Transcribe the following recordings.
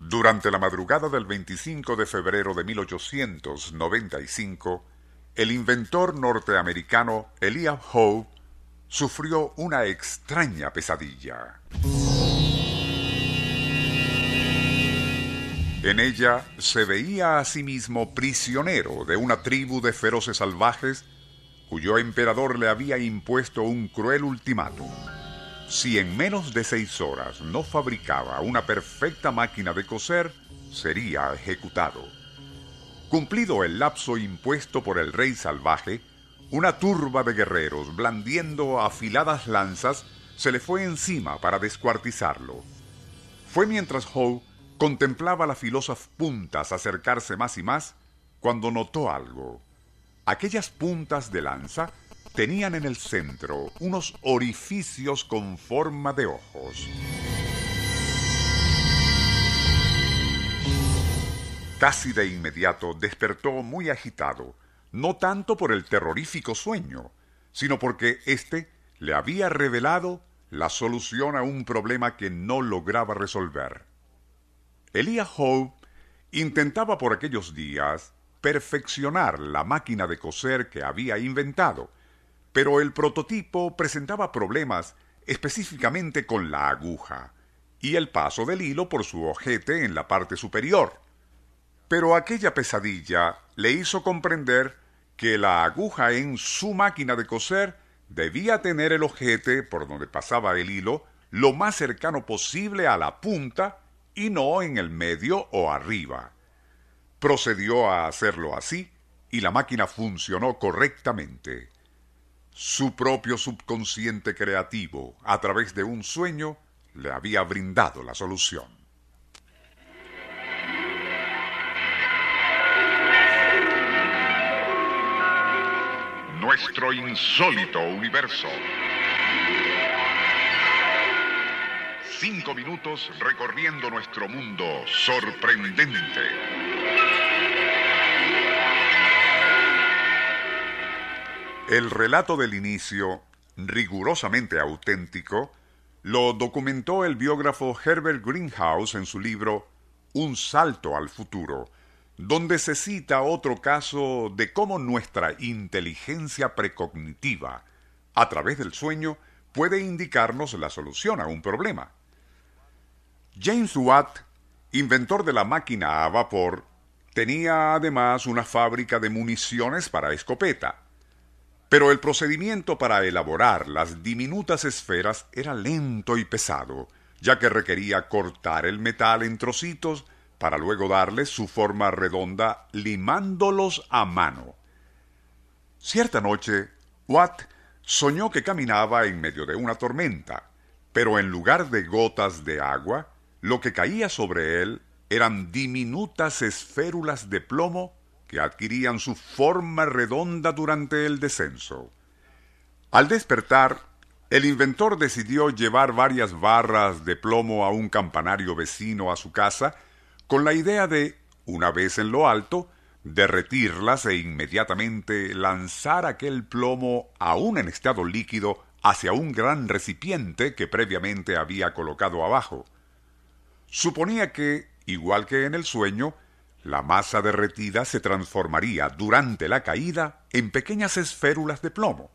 Durante la madrugada del 25 de febrero de 1895, el inventor norteamericano Elias Howe sufrió una extraña pesadilla. En ella se veía a sí mismo prisionero de una tribu de feroces salvajes cuyo emperador le había impuesto un cruel ultimátum si en menos de seis horas no fabricaba una perfecta máquina de coser, sería ejecutado. Cumplido el lapso impuesto por el rey salvaje, una turba de guerreros, blandiendo afiladas lanzas, se le fue encima para descuartizarlo. Fue mientras Howe contemplaba las filosas puntas acercarse más y más, cuando notó algo. Aquellas puntas de lanza tenían en el centro unos orificios con forma de ojos. Casi de inmediato despertó muy agitado, no tanto por el terrorífico sueño, sino porque éste le había revelado la solución a un problema que no lograba resolver. Elia Howe intentaba por aquellos días perfeccionar la máquina de coser que había inventado, pero el prototipo presentaba problemas específicamente con la aguja y el paso del hilo por su ojete en la parte superior. Pero aquella pesadilla le hizo comprender que la aguja en su máquina de coser debía tener el ojete por donde pasaba el hilo lo más cercano posible a la punta y no en el medio o arriba. Procedió a hacerlo así y la máquina funcionó correctamente. Su propio subconsciente creativo, a través de un sueño, le había brindado la solución. Nuestro insólito universo. Cinco minutos recorriendo nuestro mundo sorprendente. El relato del inicio, rigurosamente auténtico, lo documentó el biógrafo Herbert Greenhouse en su libro Un salto al futuro, donde se cita otro caso de cómo nuestra inteligencia precognitiva, a través del sueño, puede indicarnos la solución a un problema. James Watt, inventor de la máquina a vapor, tenía además una fábrica de municiones para escopeta. Pero el procedimiento para elaborar las diminutas esferas era lento y pesado, ya que requería cortar el metal en trocitos para luego darle su forma redonda limándolos a mano. Cierta noche, Watt soñó que caminaba en medio de una tormenta, pero en lugar de gotas de agua, lo que caía sobre él eran diminutas esférulas de plomo que adquirían su forma redonda durante el descenso. Al despertar, el inventor decidió llevar varias barras de plomo a un campanario vecino a su casa con la idea de, una vez en lo alto, derretirlas e inmediatamente lanzar aquel plomo aún en estado líquido hacia un gran recipiente que previamente había colocado abajo. Suponía que, igual que en el sueño, la masa derretida se transformaría durante la caída en pequeñas esférulas de plomo.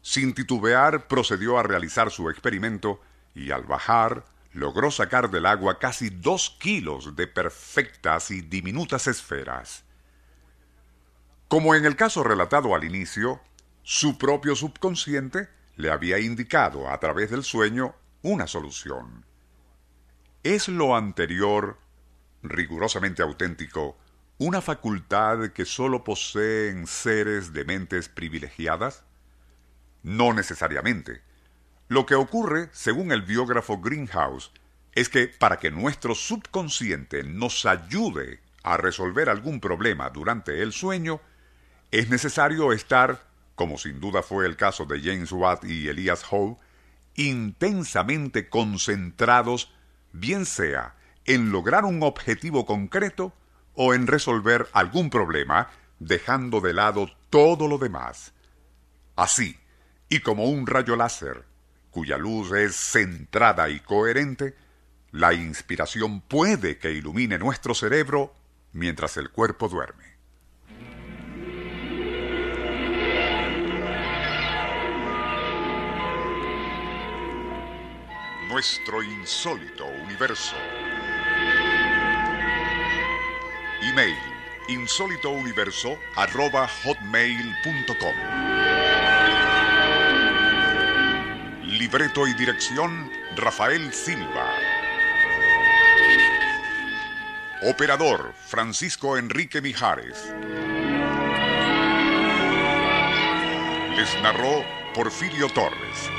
Sin titubear procedió a realizar su experimento y al bajar logró sacar del agua casi dos kilos de perfectas y diminutas esferas. Como en el caso relatado al inicio, su propio subconsciente le había indicado a través del sueño una solución. ¿Es lo anterior rigurosamente auténtico, una facultad que sólo poseen seres de mentes privilegiadas? No necesariamente. Lo que ocurre, según el biógrafo Greenhouse, es que para que nuestro subconsciente nos ayude a resolver algún problema durante el sueño, es necesario estar, como sin duda fue el caso de James Watt y Elias Howe, intensamente concentrados, bien sea en lograr un objetivo concreto o en resolver algún problema, dejando de lado todo lo demás. Así, y como un rayo láser, cuya luz es centrada y coherente, la inspiración puede que ilumine nuestro cerebro mientras el cuerpo duerme. Nuestro insólito universo. Email insólitouniverso.hotmail.com Libreto y dirección Rafael Silva. Operador Francisco Enrique Mijares. Les narró Porfirio Torres.